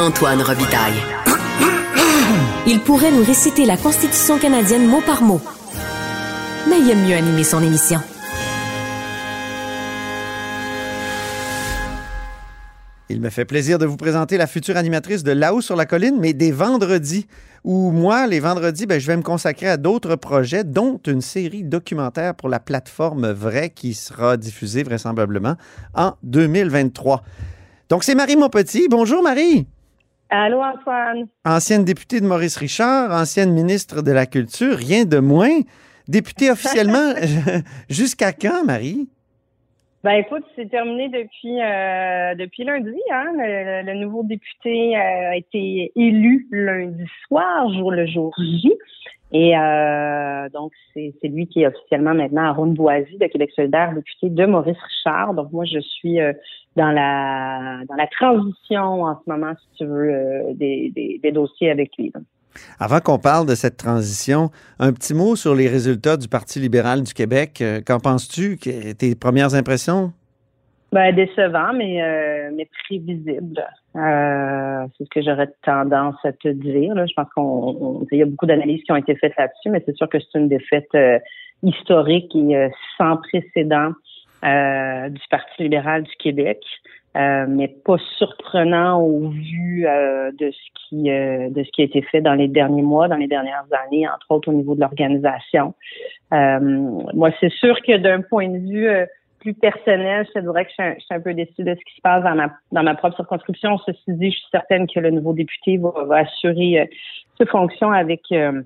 Antoine Robitaille. Il pourrait nous réciter la Constitution canadienne mot par mot. Mais il aime mieux animer son émission. Il me fait plaisir de vous présenter la future animatrice de Là-haut sur la colline, mais des vendredis, où moi, les vendredis, ben, je vais me consacrer à d'autres projets, dont une série documentaire pour la plateforme Vrai qui sera diffusée vraisemblablement en 2023. Donc, c'est Marie Monpetit. Bonjour, Marie. Allô, Antoine. Ancienne députée de Maurice Richard, ancienne ministre de la Culture, rien de moins. Députée officiellement jusqu'à quand, Marie? Ben écoute, c'est terminé depuis euh, depuis lundi. Hein? Le, le nouveau député euh, a été élu lundi soir, jour le jour J. Et euh, donc, c'est lui qui est officiellement maintenant à Ronde-Boisy de Québec solidaire, député de Maurice Richard. Donc, moi, je suis euh, dans la dans la transition en ce moment, si tu veux, euh, des, des, des, dossiers avec lui. Avant qu'on parle de cette transition, un petit mot sur les résultats du Parti libéral du Québec. Qu'en penses-tu? Tes premières impressions? Ben, décevant, mais, euh, mais prévisible. Euh, c'est ce que j'aurais tendance à te dire. Là. Je pense qu'on il y a beaucoup d'analyses qui ont été faites là-dessus, mais c'est sûr que c'est une défaite euh, historique et euh, sans précédent euh, du Parti libéral du Québec. mais pas surprenant au vu de ce qui de ce qui a été fait dans les derniers mois, dans les dernières années, entre autres au niveau de l'organisation. moi, c'est sûr que d'un point de vue plus personnel, je te dirais que je suis, un, je suis, un, peu déçue de ce qui se passe dans ma, dans ma propre circonscription. Ceci dit, je suis certaine que le nouveau député va, va assurer euh, ses fonctions avec euh,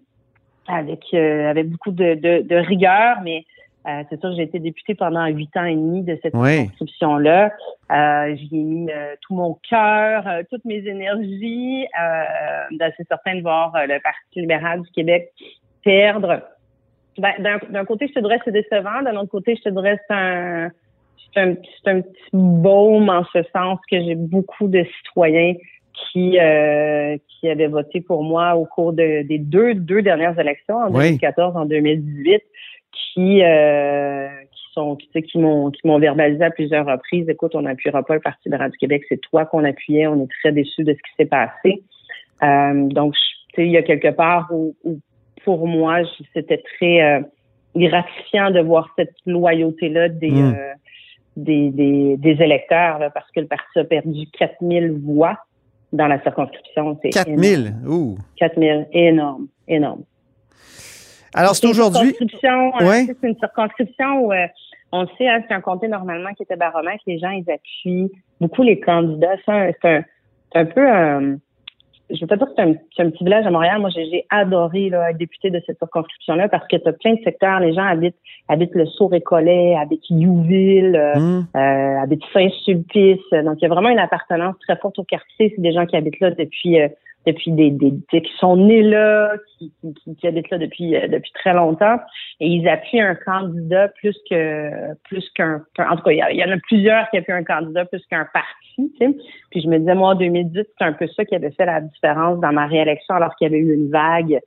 avec euh, avec beaucoup de, de, de rigueur, mais euh, c'est sûr que j'ai été députée pendant huit ans et demi de cette oui. circonscription-là. Euh, J'y ai mis tout mon cœur, toutes mes énergies. c'est certain de voir le Parti libéral du Québec perdre ben, d'un côté, je te dirais c'est décevant. D'un autre côté, je te dirais c'est un, c'est un, un, petit baume en ce sens que j'ai beaucoup de citoyens qui euh, qui avaient voté pour moi au cours de, des deux deux dernières élections en oui. 2014 en 2018 qui euh, qui sont qui, qui m'ont qui m'ont verbalisé à plusieurs reprises écoute on n'appuiera pas le Parti libéral du Québec c'est toi qu'on appuyait on est très déçus de ce qui s'est passé euh, donc tu sais il y a quelque part où, où pour moi, c'était très euh, gratifiant de voir cette loyauté-là des, Mm. euh, des, des, des électeurs, là, parce que le parti a perdu 4000 voix dans la circonscription. C'est 4000, ouh. 4000, énorme, énorme. Alors, c'est aujourd'hui. Ouais. Ouais. C'est une circonscription où, euh, on le sait, hein, c'est un comté normalement qui était baromètre. Les gens, ils appuient beaucoup les candidats. C'est un, un, peu un je veux pas dire que c'est un, c'est un, petit village à Montréal. Moi, j'ai, j'ai adoré là, être député de cette circonscription-là parce que tu as plein de secteurs. Les gens habitent, habitent le Saut-Récollet, habitent Youville, euh, Mm. euh, habitent Saint-Sulpice. Donc, il y a vraiment une appartenance très forte au quartier. C'est des gens qui habitent là depuis euh, depuis des, des, des, qui sont nés là, qui, qui, qui habitent là depuis euh, depuis très longtemps, et ils appuient un candidat plus que plus qu'un, en tout cas, il y, a, il y, en a plusieurs qui appuient un candidat plus qu'un parti, tu sais. Puis je me disais moi en 2010, c'est un peu ça qui avait fait la différence dans ma réélection, alors qu'il y avait eu une vague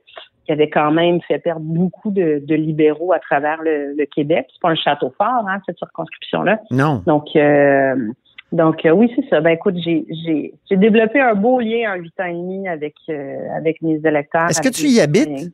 qui avait quand même fait perdre beaucoup de, de libéraux à travers le, le Québec. C'est pas un château fort, hein, cette circonscription-là. Non. Donc euh, donc euh, oui, c'est ça. Ben écoute, j'ai j'ai j'ai développé un beau lien en huit ans et demi avec euh, avec mes électeurs. Est-ce que tu y habites?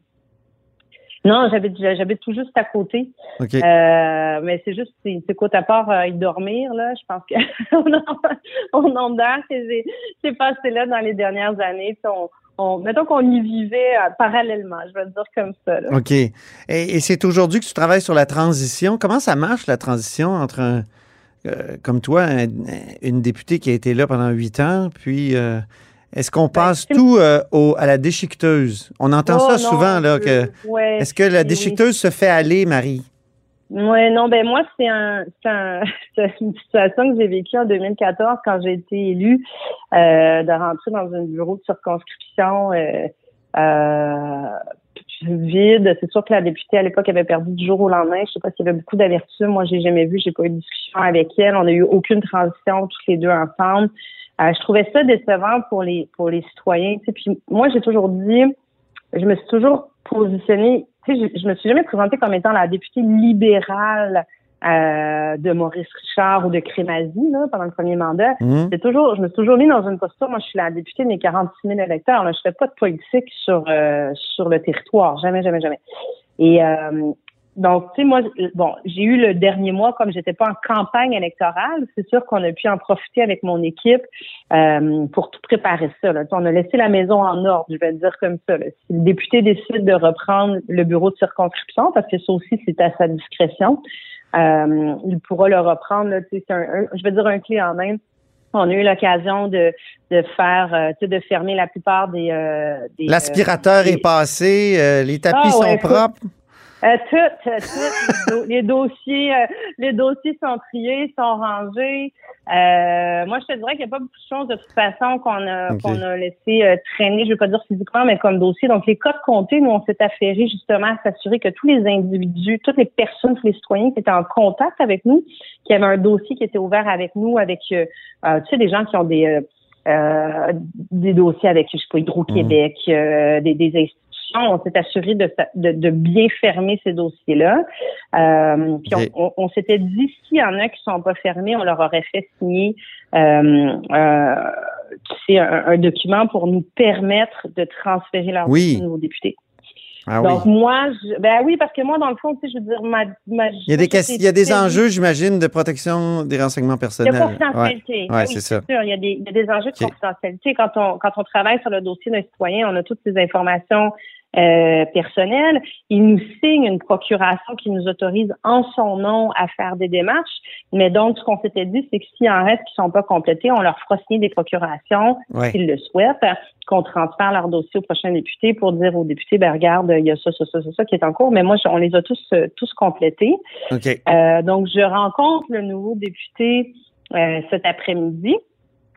Non, j'habite j'habite tout juste à côté. OK. Euh, mais c'est juste, c'est c'est quoi, à part euh, y dormir, là, je pense on nombre d'heures que j'ai j'ai passé là dans les dernières années. On, on, mettons qu'on y vivait euh, parallèlement, je vais le dire comme ça. Là. OK. Et, et c'est aujourd'hui que tu travailles sur la transition. Comment ça marche, la transition entre un, euh, comme toi, un- une députée qui a été là pendant huit ans, puis euh, est-ce qu'on passe c'est- tout euh, au- à la déchiqueteuse? On entend Oh, ça non, souvent, là, que... ouais, Est-ce que la oui, déchiqueteuse se fait aller, Marie? Ouais, non, ben moi, c'est un, c'est un, c'est une situation que j'ai vécue en 2014 quand j'ai été élue, de rentrer dans un bureau de circonscription euh, vide. C'est sûr que la députée à l'époque avait perdu du jour au lendemain. Je sais pas s'il y avait beaucoup d'avertissements. Moi, j'ai jamais vu, j'ai pas eu de discussion avec elle. On a eu aucune transition tous les deux ensemble. Euh, je trouvais ça décevant pour les pour les citoyens. tu sais. Puis moi, j'ai toujours dit, je me suis toujours positionnée. Je, je me suis jamais présentée comme étant la députée libérale euh, de Maurice Richard ou de Crémazie là, pendant le premier mandat. Hum? C'est toujours, je me suis toujours mis dans une posture. Moi, je suis la députée de mes 46 000 électeurs. Là. Je fais pas de politique sur euh, sur le territoire, jamais, jamais, jamais. Et euh, donc, tu sais, moi, bon, j'ai eu le dernier mois comme j'étais pas en campagne électorale. C'est sûr qu'on a pu en profiter avec mon équipe euh, pour tout préparer ça. Là. On a laissé la maison en ordre, je vais le dire comme ça. là. Si le député décide de reprendre le bureau de circonscription, parce que ça aussi, c'est à sa discrétion, euh, il pourra le reprendre. Là, c'est un, un- je vais dire un clé en main. On a eu l'occasion de, de faire, euh, tu sais, de fermer la plupart des... euh, des, L'aspirateur euh, est passé, euh, les tapis Ah, sont faut- propres. Euh, tout, euh, tout, les, do- les dossiers, euh, les dossiers sont triés, sont rangés. Euh, moi, je te dirais qu'il n'y a pas beaucoup de choses de toute façon qu'on a, qu'on a laissé euh, traîner, je ne veux pas dire physiquement, mais comme dossier. Donc, les codes comptés, nous, on s'est affairé justement à s'assurer que tous les individus, toutes les personnes, tous les citoyens qui étaient en contact avec nous, qui avaient un dossier qui était ouvert avec nous, avec, tu sais, des gens qui ont des, euh, euh, des dossiers avec, je sais pas, Hydro-Québec, euh, des, des institutions. On s'est assuré de, de, de bien fermer ces dossiers-là. Euh, puis on, on, on s'était dit, s'il y en a qui sont pas fermés, on leur aurait fait signer euh, euh, un, un document pour nous permettre de transférer leur Oui. aux députés. Ah oui. Donc moi, je, ben oui, parce que moi, dans le fond, tu sais, je veux dire, ma, ma Il y a des, ques- il y a des enjeux, j'imagine, de protection des renseignements de personnels. Ouais. confidentialité. Ouais, Oui, c'est ça. sûr. Il y a des, il y a des enjeux de confidentialité. Quand on, quand on travaille sur le dossier d'un citoyen, on a toutes ces informations euh, personnelles. Il nous signe une procuration qui nous autorise en son nom à faire des démarches. Mais donc, ce qu'on s'était dit, c'est que s'il en reste qui sont pas complétés, on leur fera signer des procurations Ouais. s'ils le souhaitent, qu'on transfère leur dossier au prochain député pour dire au député, ben regarde, il y a ça, ça, ça, ça, ça qui est en cours. Mais moi, on les a tous, euh, tous complétés. OK. Euh, donc, je rencontre le nouveau député euh, cet après-midi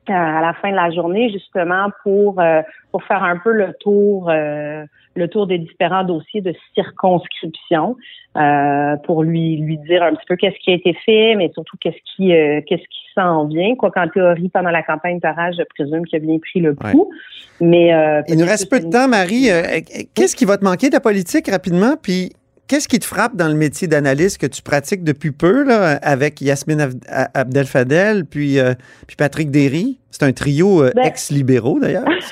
à la fin de la journée, justement pour euh, pour faire un peu le tour euh, le tour des différents dossiers de circonscription euh, pour lui lui dire un petit peu qu'est-ce qui a été fait, mais surtout qu'est-ce qui euh, qu'est-ce qui s'en vient. Quoi qu'en théorie, pendant la campagne parage, je présume qu'il a bien pris le pouls. Mais euh, Il nous reste peu de temps, Marie. Euh, Qu'est-ce qui va te manquer de la politique rapidement? Puis qu'est-ce qui te frappe dans le métier d'analyste que tu pratiques depuis peu là, avec Yasmine Ab- A- Abdel-Fadel puis, euh, puis Patrick Derry? C'est un trio euh, Ben- ex-libéraux, d'ailleurs.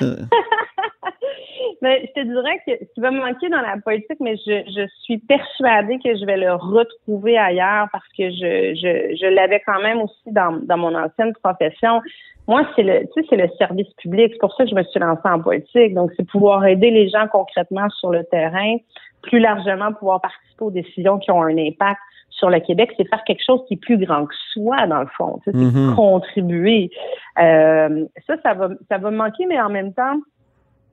Mais je te dirais que ce qui va me manquer dans la politique, mais je, je suis persuadée que je vais le retrouver ailleurs parce que je, je, je l'avais quand même aussi dans, dans mon ancienne profession. Moi, c'est le, tu sais, c'est le service public. C'est pour ça que je me suis lancée en politique. Donc, c'est pouvoir aider les gens concrètement sur le terrain, plus largement pouvoir participer aux décisions qui ont un impact sur le Québec, c'est faire quelque chose qui est plus grand que soi, dans le fond. C'est Mhm. contribuer. Euh, ça, ça va, ça va me manquer, mais en même temps,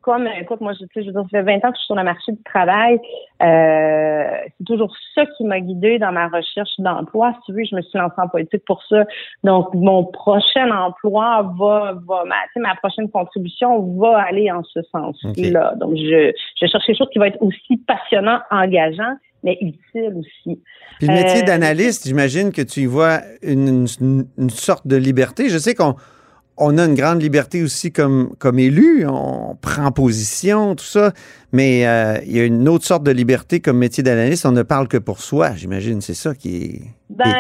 comme, écoute, moi, je, je veux dire, ça fait 20 ans que je suis sur le marché du travail. Euh, c'est toujours ça qui m'a guidée dans ma recherche d'emploi. Si tu veux, je me suis lancée en politique pour ça. Donc, mon prochain emploi va, va ma, tu sais, ma prochaine contribution va aller en ce sens-là. Donc, je, je cherche quelque chose qui va être aussi passionnant, engageant, mais utile aussi. Puis le métier Euh, d'analyste, j'imagine que tu y vois une, une- une sorte de liberté. Je sais qu'on on a une grande liberté aussi comme, comme élu. On prend position, tout ça. Mais euh, il y a une autre sorte de liberté comme métier d'analyste. On ne parle que pour soi, j'imagine. C'est ça qui est. Ben,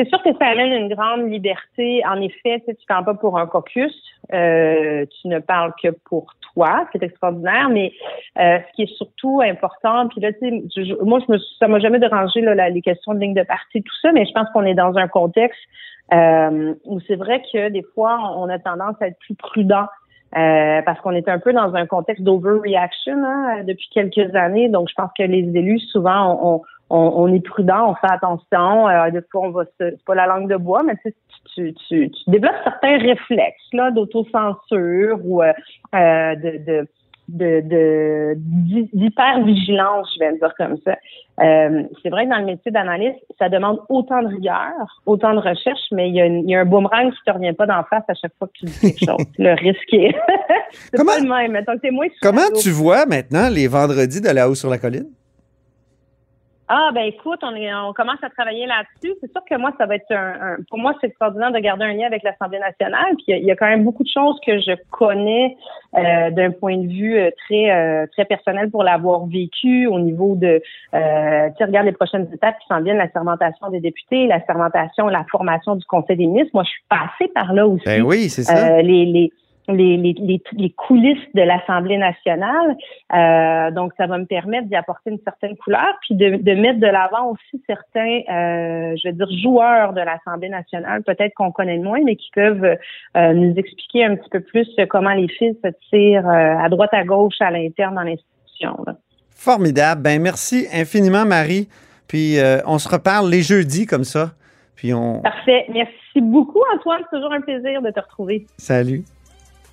c'est sûr que ça amène une grande liberté. En effet, tu ne parles pas pour un caucus, euh, tu ne parles que pour toi, c'est extraordinaire. Mais euh, ce qui est surtout important, puis là, tu sais, moi, je me, ça m'a jamais dérangé là, les questions de ligne de parti, tout ça, mais je pense qu'on est dans un contexte euh, où c'est vrai que des fois, on a tendance à être plus prudent. Euh, parce qu'on est un peu dans un contexte d'overreaction hein, depuis quelques années. Donc, je pense que les élus, souvent, on, on, est prudent, on fait attention. Euh, des fois, on va c'est pas la langue de bois, mais tu, tu, tu, tu développes certains réflexes là d'autocensure ou euh, euh de, de de d'hyper-vigilance, je vais dire comme ça. Euh, c'est vrai que dans le métier d'analyste, ça demande autant de rigueur, autant de recherche, mais il y a, il y a un boomerang qui te revient pas d'en face à chaque fois que tu dis quelque chose. le risque est... c'est comment, pas le même. Mettons que moins comment tu vois maintenant les vendredis de la haut sur la colline? Ah ben écoute, on, est, on commence à travailler là-dessus. C'est sûr que moi, ça va être un, pour moi, c'est extraordinaire de garder un lien avec l'Assemblée nationale. Puis il y, a quand même beaucoup de choses que je connais euh, d'un point de vue euh, très euh, très personnel pour l'avoir vécu au niveau de euh, tu regardes les prochaines étapes qui s'en viennent, la sermentation des députés, la sermentation, la formation du Conseil des ministres. Moi, je suis passée par là aussi. Ben oui, c'est ça. les, les les, les, les, coulisses de l'Assemblée nationale. Euh, donc, ça va me permettre d'y apporter une certaine couleur, puis de, de mettre de l'avant aussi certains, euh, je vais dire, joueurs de l'Assemblée nationale, peut-être qu'on connaît moins, mais qui peuvent euh, nous expliquer un petit peu plus comment les fils se tirent à droite, à gauche, à l'interne dans l'institution. Formidable. Ben merci infiniment, Marie. Puis on se reparle les jeudis comme ça. Puis on... Parfait. Merci beaucoup, Antoine. C'est toujours un plaisir de te retrouver. Salut.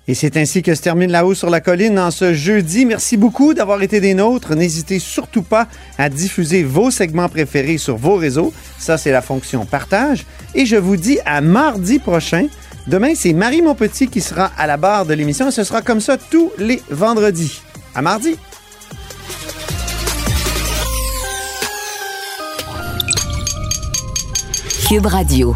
Et c'est ainsi que se termine La Haut sur la Colline en ce jeudi. Merci beaucoup d'avoir été des nôtres. N'hésitez surtout pas à diffuser vos segments préférés sur vos réseaux. Ça, c'est la fonction partage. Et je vous dis à mardi prochain. Demain, c'est Marie Montpetit qui sera à la barre de l'émission. Ce sera comme ça tous les vendredis. À mardi. Cube Radio.